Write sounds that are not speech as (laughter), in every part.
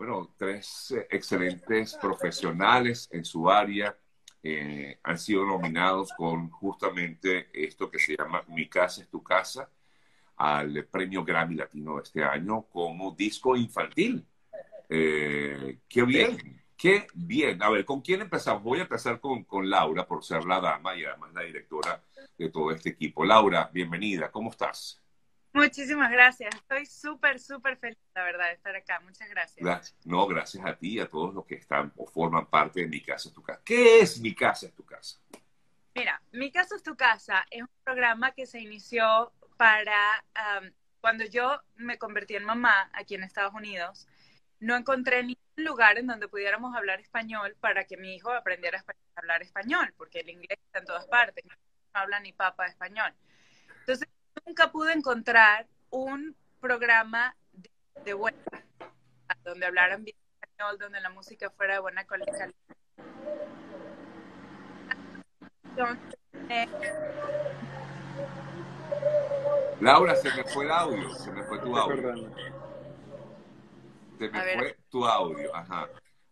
bueno, tres eh, excelentes profesionales en su área eh, han sido nominados con justamente esto que se llama Mi casa es tu casa al premio Grammy Latino de este año como disco infantil. Eh, qué bien, qué bien. A ver, ¿con quién empezamos? Voy a empezar con, con Laura por ser la dama y además la directora de todo este equipo. Laura, bienvenida, ¿cómo estás? Muchísimas gracias. Estoy súper, súper feliz, la verdad, de estar acá. Muchas gracias. No, gracias a ti y a todos los que están o forman parte de Mi Casa es tu Casa. ¿Qué es Mi Casa es tu Casa? Mira, Mi Casa es tu Casa es un programa que se inició para cuando yo me convertí en mamá aquí en Estados Unidos. No encontré ningún lugar en donde pudiéramos hablar español para que mi hijo aprendiera a hablar español, porque el inglés está en todas partes. No habla ni papa español. Entonces, nunca pude encontrar un programa de, de buena donde hablaran bien español, donde la música fuera de buena calidad. Laura, se me fue el audio, se me fue tu audio. Se me fue tu audio, ajá.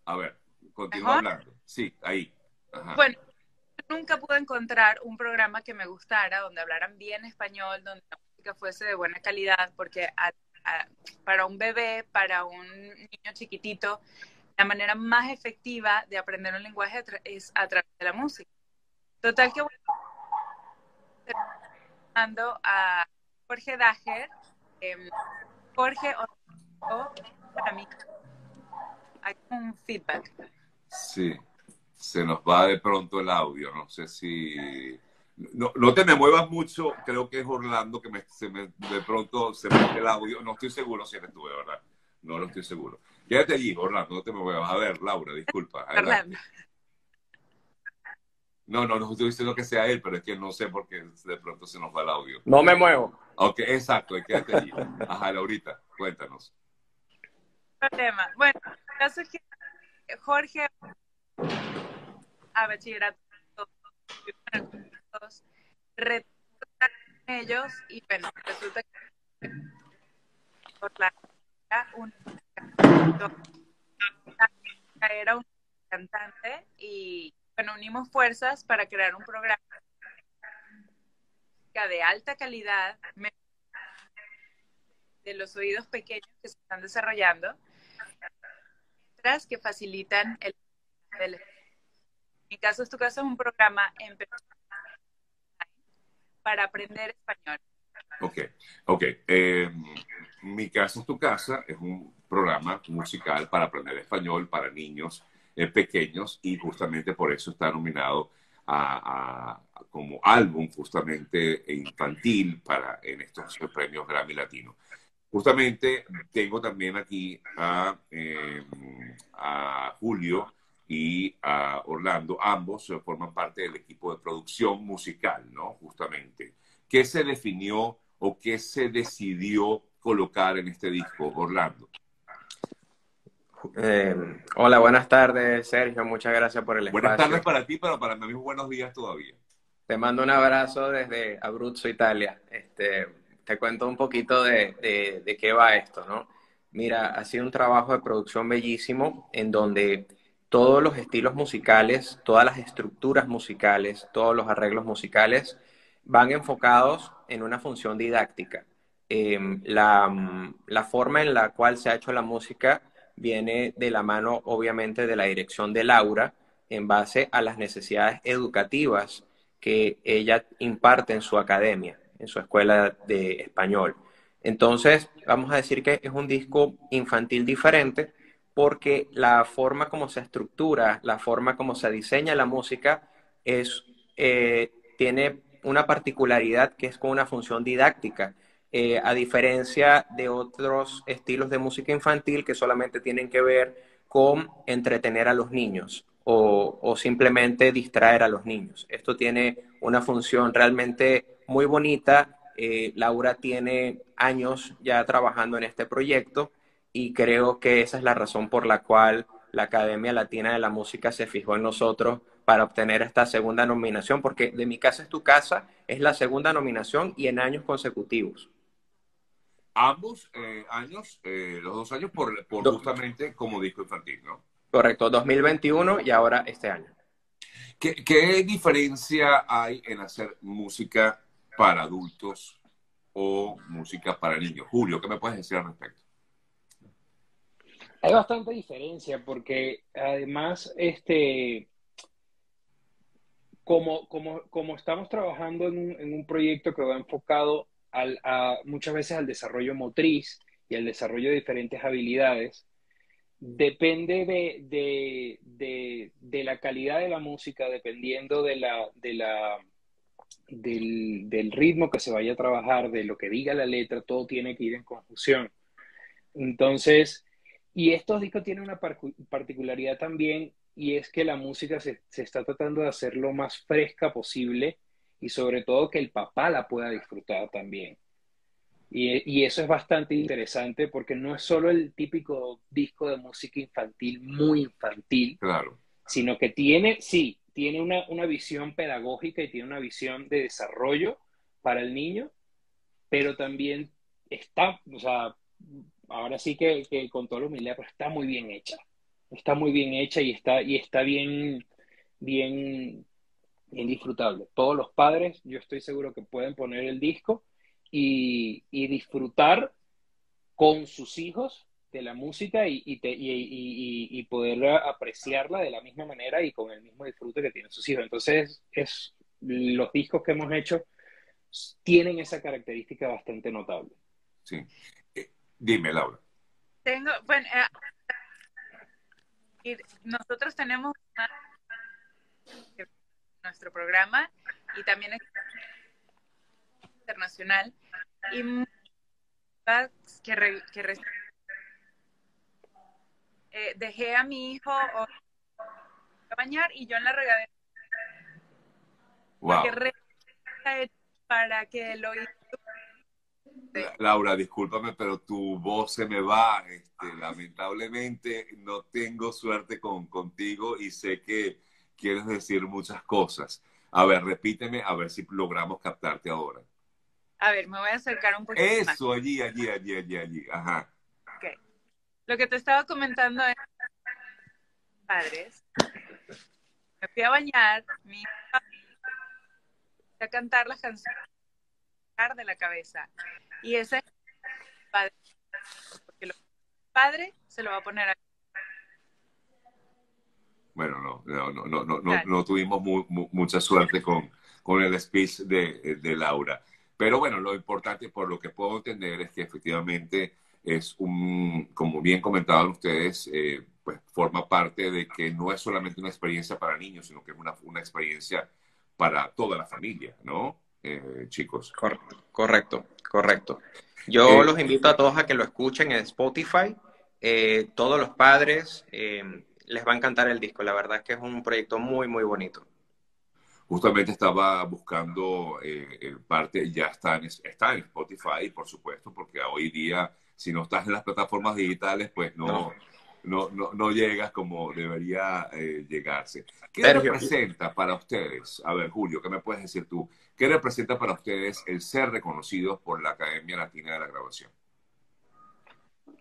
A ver, continúa hablando. Sí, ahí. Ajá. Bueno, nunca pude encontrar un programa que me gustara, donde hablaran bien español, donde la música fuese de buena calidad, porque para un bebé, para un niño chiquitito, la manera más efectiva de aprender un lenguaje es a través de la música. Total que bueno, a Jorge Dager, eh, Jorge, para mí, hay un feedback. Sí se nos va de pronto el audio. No sé si... No, no te me muevas mucho, creo que es Orlando que me, se me, de pronto se me el audio. No estoy seguro si eres tú, de verdad. No lo estoy seguro. Quédate allí, Orlando, no te me muevas. A ver, Laura, disculpa. (laughs) No, no, no estoy diciendo que sea él, pero es que no sé por qué de pronto se nos va el audio. No me muevo. Ok, exacto, quédate allí. Ajá, Laurita, cuéntanos. Problema. Bueno, el caso es que Jorge a bachillerato, ellos y bueno, resulta que por la era un cantante y bueno, unimos fuerzas para crear un programa de alta calidad de los oídos pequeños que se están desarrollando, que facilitan el mi caso es tu caso es un programa en para aprender español. Ok, ok. Eh, mi casa es tu casa es un programa musical para aprender español para niños eh, pequeños y justamente por eso está nominado a, como álbum justamente infantil para en estos premios Grammy Latino. Justamente tengo también aquí a, a Julio y a Orlando, ambos forman parte del equipo de producción musical, ¿no? Justamente. ¿Qué se definió o qué se decidió colocar en este disco, Orlando? Eh, hola, buenas tardes, Sergio. Muchas gracias por el espacio. Buenas tardes para ti, pero para mí buenos días todavía. Te mando un abrazo desde Abruzzo, Italia. Este, te cuento un poquito de, de, de qué va esto, ¿no? Mira, ha sido un trabajo de producción bellísimo en donde todos los estilos musicales, todas las estructuras musicales, todos los arreglos musicales van enfocados en una función didáctica. Em, la, la, forma en la cual se ha hecho la música viene de la mano, obviamente, de la dirección de Laura en base a las necesidades educativas que ella imparte en su academia, en su escuela de español. Entonces, vamos a decir que es un disco infantil diferente, porque la forma como se estructura, la forma como se diseña la música es, eh, tiene una particularidad que es con una función didáctica, eh, a diferencia de otros estilos de música infantil que solamente tienen que ver con entretener a los niños o, simplemente distraer a los niños. Esto tiene una función realmente muy bonita. Eh, Laura tiene años ya trabajando en este proyecto y creo que esa es la razón por la cual la Academia Latina de la Música se fijó en nosotros para obtener esta segunda nominación, porque de mi casa es tu casa es la segunda nominación y en años consecutivos. Ambos eh, años, eh, los dos años, por, por justamente como disco infantil, ¿no? Correcto, 2021 y ahora este año. ¿Qué, ¿Qué, diferencia hay en hacer música para adultos o música para niños? Julio, ¿qué me puedes decir al respecto? Hay bastante diferencia porque además, este, como, como, como estamos trabajando en un, en un, proyecto que va enfocado al, a, muchas veces al desarrollo motriz y al desarrollo de diferentes habilidades, depende de, de, de, de la calidad de la música, dependiendo de la, de la, del, del, ritmo que se vaya a trabajar, de lo que diga la letra, todo tiene que ir en conjunción. Entonces, y estos discos tienen una particularidad también y es que la música se, se, está tratando de hacer lo más fresca posible y sobre todo que el papá la pueda disfrutar también. Y, y, eso es bastante interesante porque no es solo el típico disco de música infantil, muy infantil, claro. sino que tiene, sí, tiene una, una visión pedagógica y tiene una visión de desarrollo para el niño, pero también está, o sea, ahora sí que, con todo lo humildad, pero está muy bien hecha. Está muy bien hecha y está, y está bien, bien, bien disfrutable. Todos los padres, yo estoy seguro que pueden poner el disco y, disfrutar con sus hijos de la música y, poder apreciarla de la misma manera y con el mismo disfrute que tienen sus hijos. Entonces, es, los discos que hemos hecho tienen esa característica bastante notable. Sí. Dime, Laura. Tengo, bueno, eh, nosotros tenemos una, nuestro programa y también es internacional y que, re, que eh, dejé a mi hijo a bañar y yo en la regadera wow. para que lo Laura, discúlpame, pero tu voz se me va. Este, lamentablemente no tengo suerte con, contigo y sé que quieres decir muchas cosas. A ver, repíteme, a ver si logramos captarte ahora. A ver, me voy a acercar un poquito Eso, más. Allí, allí, allí, allí, allí. Ajá. Okay. Lo que te estaba comentando es, padres, me fui a bañar, mi a cantar las canciones de la cabeza. Y ese padre, porque el padre se lo va a poner a... Bueno, no, no, no, no, no, no, no tuvimos mu, mu, mucha suerte con, con el speech de, de, Laura. Pero bueno, lo importante, por lo que puedo entender, es que efectivamente es un, como bien comentaban ustedes, eh, pues forma parte de que no es solamente una experiencia para niños, sino que es una, una experiencia para toda la familia, ¿no? Eh, chicos. Correcto, correcto. Yo eh, los invito a todos a que lo escuchen en Spotify. Eh, todos los padres eh, les va a encantar el disco. La verdad es que es un proyecto muy, muy bonito. Justamente estaba buscando parte, ya está en, está en Spotify, por supuesto, porque hoy día, si no estás en las plataformas digitales, pues no, no no, no, no llegas como debería eh, llegarse. ¿Qué Sergio. representa para ustedes? A ver, Julio, ¿qué me puedes decir tú? ¿Qué representa para ustedes el ser reconocidos por la Academia Latina de la Grabación?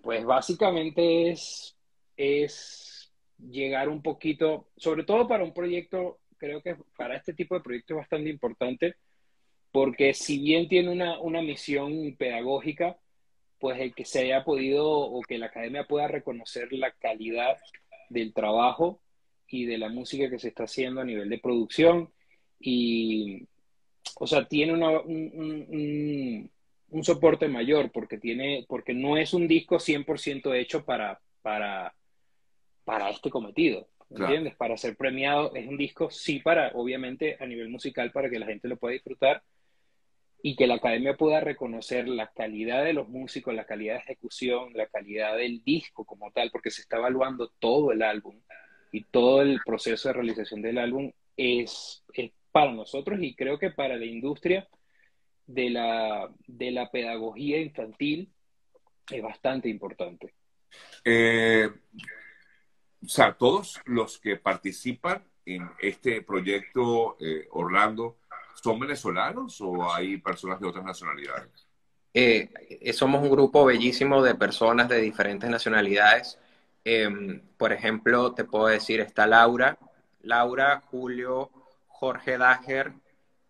Pues básicamente es, es llegar un poquito, sobre todo para un proyecto, creo que para este tipo de proyectos es bastante importante, porque si bien tiene una, una misión pedagógica, pues el que se haya podido o que la academia pueda reconocer la calidad del trabajo y de la música que se está haciendo a nivel de producción y, o sea, tiene una, un, un, un, soporte mayor porque, tiene, porque no es un disco 100% hecho para, para, para este cometido, ¿entiendes? Claro. Para ser premiado es un disco, sí, para, obviamente, a nivel musical, para que la gente lo pueda disfrutar, y que la academia pueda reconocer la calidad de los músicos, la calidad de ejecución, la calidad del disco como tal, porque se está evaluando todo el álbum y todo el proceso de realización del álbum es, es para nosotros y creo que para la industria de la, de la pedagogía infantil es bastante importante. Eh, o sea, todos los que participan en este proyecto, eh, Orlando, ¿Son venezolanos o hay personas de otras nacionalidades? eh, somos un grupo bellísimo de personas de diferentes nacionalidades. Em, por ejemplo, te puedo decir, está Laura, Laura, Julio, Jorge Dager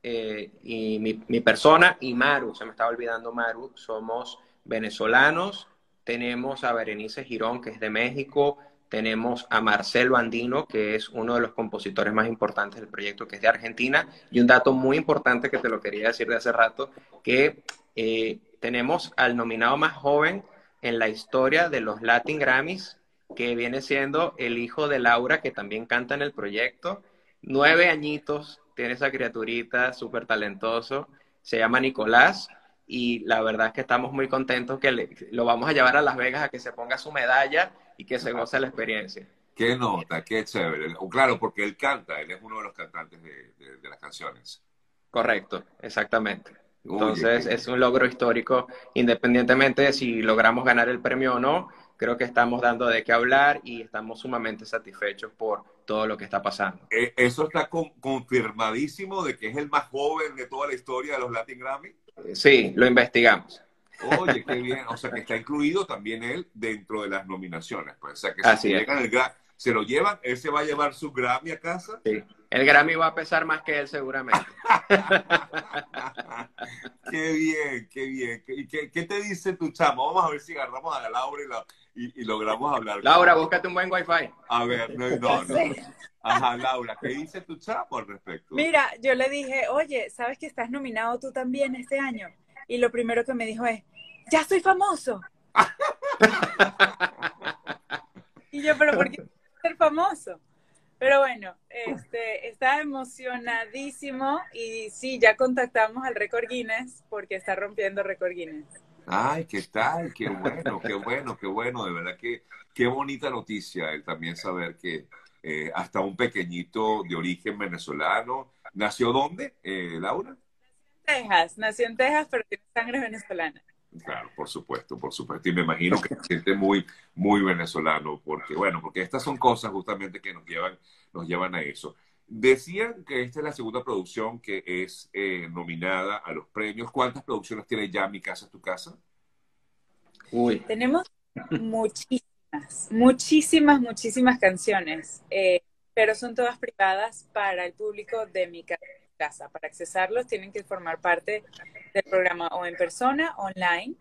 eh, y mi, mi, persona y Maru, se me estaba olvidando Maru, somos venezolanos, tenemos a Berenice Girón, que es de México, tenemos a Marcelo Andino, que es uno de los compositores más importantes del proyecto, que es de Argentina, y un dato muy importante que te lo quería decir de hace rato, que eh, tenemos al nominado más joven en la historia de los Latin Grammys, que viene siendo el hijo de Laura, que también canta en el proyecto, nueve añitos, tiene esa criaturita súper talentoso, se llama Nicolás, y la verdad es que estamos muy contentos que lo vamos a llevar a Las Vegas a que se ponga su medalla y que se goce la experiencia. Qué nota, qué chévere. Claro, porque él canta, él es uno de los cantantes de, las canciones. Correcto, exactamente. Entonces es un logro histórico, independientemente de si logramos ganar el premio o no, creo que estamos dando de qué hablar y estamos sumamente satisfechos por todo lo que está pasando. Eh, ¿Eso está confirmadísimo de que es el más joven de toda la historia de los Latin Grammy? Sí, lo investigamos. Oye, qué bien. O sea, que está incluido también él dentro de las nominaciones. Pues, o sea, que si se lo llevan, él se va a llevar su Grammy a casa. Sí. El Grammy va a pesar más que él seguramente. (laughs) qué bien, qué bien. ¿Y qué, qué, te dice tu chamo? Vamos a ver si agarramos a la Laura y, la, y, logramos hablar. Laura, búscate un buen wifi. A ver, no, no, (laughs) no. Ajá, Laura, ¿qué dice tu chamo al respecto? Mira, yo le dije, oye, ¿sabes que estás nominado tú también este año? Y lo primero que me dijo es, ya soy famoso. (laughs) y yo, pero ¿por qué ser famoso? Pero bueno, este, está emocionadísimo y sí, ya contactamos al récord Guinness porque está rompiendo récord Guinness. Ay, ¿qué tal? Qué bueno, qué bueno, qué bueno. De verdad que qué bonita noticia el también saber que eh, hasta un pequeñito de origen venezolano. ¿Nació dónde, eh, Laura? Texas, nació en Texas, pero tiene sangre venezolana. Claro, por supuesto, por supuesto. Y me imagino que se siente muy, muy venezolano, porque, bueno, porque estas son cosas justamente que nos llevan, nos llevan a eso. Decían que esta es la segunda producción que es eh, nominada a los premios. ¿Cuántas producciones tiene ya Mi Casa, Tu Casa? Uy. Tenemos muchísimas, muchísimas, muchísimas canciones, eh, pero son todas privadas para el público de Mi Casa. Para accesarlos tienen que formar parte del programa o en persona, online,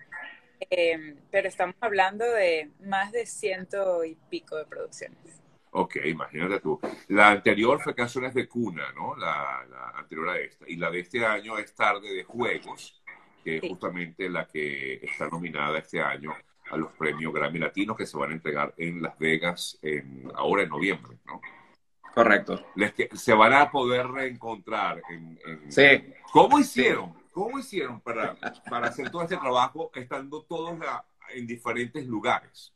eh, pero estamos hablando de más de ciento y pico de producciones. Ok, imagínate tú. La anterior fue Canciones de Cuna, ¿no? La, anterior a esta. Y la de este año es Tarde de Juegos, que es justamente la que está nominada este año a los premios Grammy Latinos que se van a entregar en Las Vegas en, ahora en noviembre, ¿no? Correcto. Les que, se van a poder reencontrar en... sí. ¿Cómo hicieron? ¿Cómo hicieron para, para hacer todo este trabajo estando todos en diferentes lugares?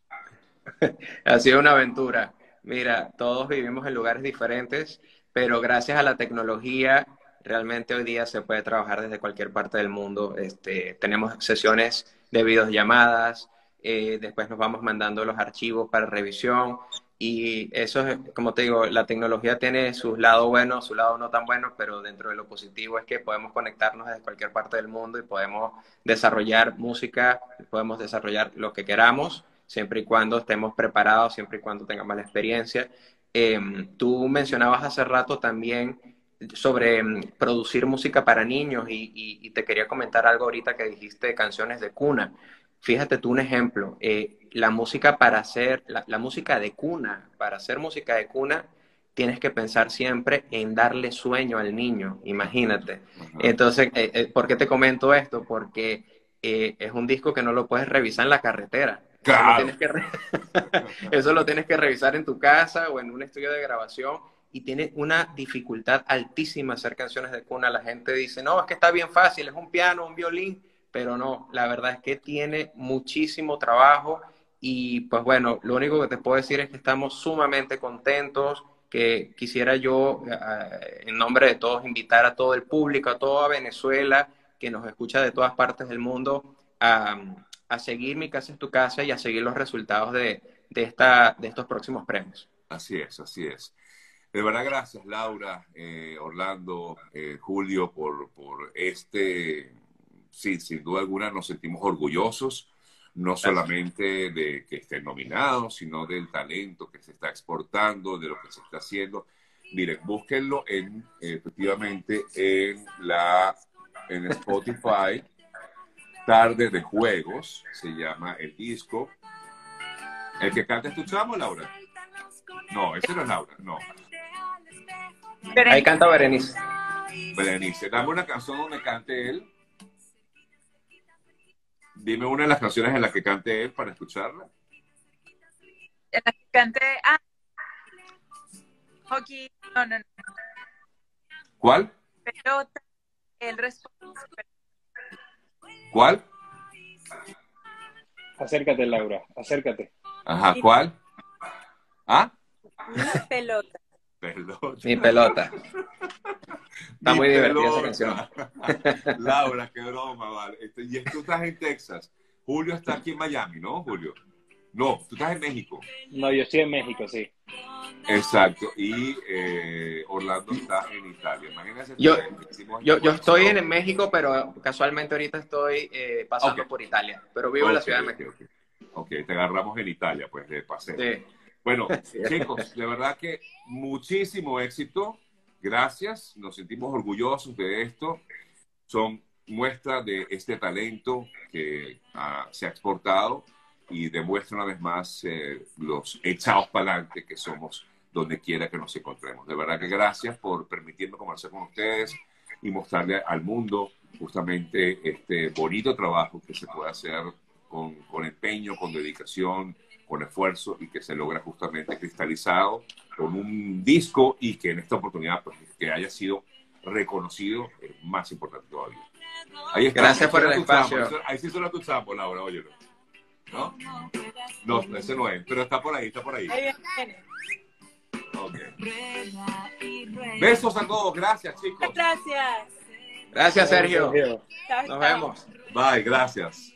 (laughs) Ha sido una aventura. Mira, todos vivimos en lugares diferentes, pero gracias a la tecnología, realmente hoy día se puede trabajar desde cualquier parte del mundo. Este, tenemos sesiones de videollamadas, eh, después nos vamos mandando los archivos para revisión y eso es, como te digo, la tecnología tiene sus lados buenos, su lado no tan buenos, pero dentro de lo positivo es que podemos conectarnos desde cualquier parte del mundo y podemos desarrollar música, podemos desarrollar lo que queramos siempre y cuando estemos preparados, siempre y cuando tengamos la experiencia. Em, tú mencionabas hace rato también sobre em, producir música para niños y, te quería comentar algo ahorita que dijiste de canciones de cuna. Fíjate tú un ejemplo, eh, la música para hacer, la, música de cuna, para hacer música de cuna, tienes que pensar siempre en darle sueño al niño, imagínate. Entonces, eh, eh, ¿por qué te comento esto? Porque es un disco que no lo puedes revisar en la carretera. (laughs) Eso, lo tienes que revisar en tu casa o en un estudio de grabación y tiene una dificultad altísima hacer canciones de cuna. La gente dice, no, es que está bien fácil, es un piano, un violín, pero no, la verdad es que tiene muchísimo trabajo y pues bueno, lo único que te puedo decir es que estamos sumamente contentos, que quisiera yo, eh, en nombre de todos, invitar a todo el público, a toda Venezuela que nos escucha de todas partes del mundo, a a seguir Mi Casa es tu Casa y a seguir los resultados de, esta, de estos próximos premios. Así es, así es. De verdad, gracias Laura, eh, Orlando, eh, Julio, por, por este sí, sin duda alguna nos sentimos orgullosos, no solamente de que estén nominados, sino del talento que se está exportando, de lo que se está haciendo. Miren, búsquenlo en, efectivamente en la en Spotify, Tarde de Juegos, se llama el disco. ¿El que canta es tu chamo, Laura? No, ese no es Laura, no. Ahí canta Berenice. Berenice, dame una canción donde cante él. Dime una de las canciones en las que cante él para escucharla. En la que cante. Ah. Hockey. No, no, no. ¿Cuál? Pelota. El responde. ¿Cuál? Acércate, Laura, acércate. Ajá, ¿cuál? ¿Ah? Mi pelota. Pelota. Mi pelota. Está Mi muy divertida esa pelota. canción. (laughs) Laura, qué broma, vale. Este, y tú estás en Texas. Julio está aquí en Miami, ¿no, Julio? No, tú estás en México. No, yo estoy en México, sí. Exacto. Y eh, Orlando está en Italia. Imagínense. Yo- Yo, yo estoy en. México, pero casualmente ahorita estoy eh, pasando por Italia. Pero vivo en la Ciudad de México. ok. Ok, te agarramos en Italia, pues, de paseo. Sí. Bueno, (laughs) chicos, de verdad que muchísimo éxito. Gracias. Nos sentimos orgullosos de esto. Son muestra de este talento que ah, se ha exportado y demuestra una vez más eh, los echados para adelante que somos donde quiera que nos encontremos. De verdad que gracias por permitirme conversar con ustedes y mostrarle al mundo justamente este bonito trabajo que se puede hacer con, con empeño, con dedicación, con esfuerzo y que se logra justamente cristalizado con un disco y que en esta oportunidad pues, que haya sido reconocido es más importante todavía. Ahí está. Gracias por el espacio. Ahí sí suena tu chambo, Laura, óyelo. ¿No? No, ese no es, pero está por ahí, está por ahí. Ahí viene. Ok. Besos a todos, gracias chicos. Gracias. Gracias, Sergio. Nos vemos. Bye, gracias.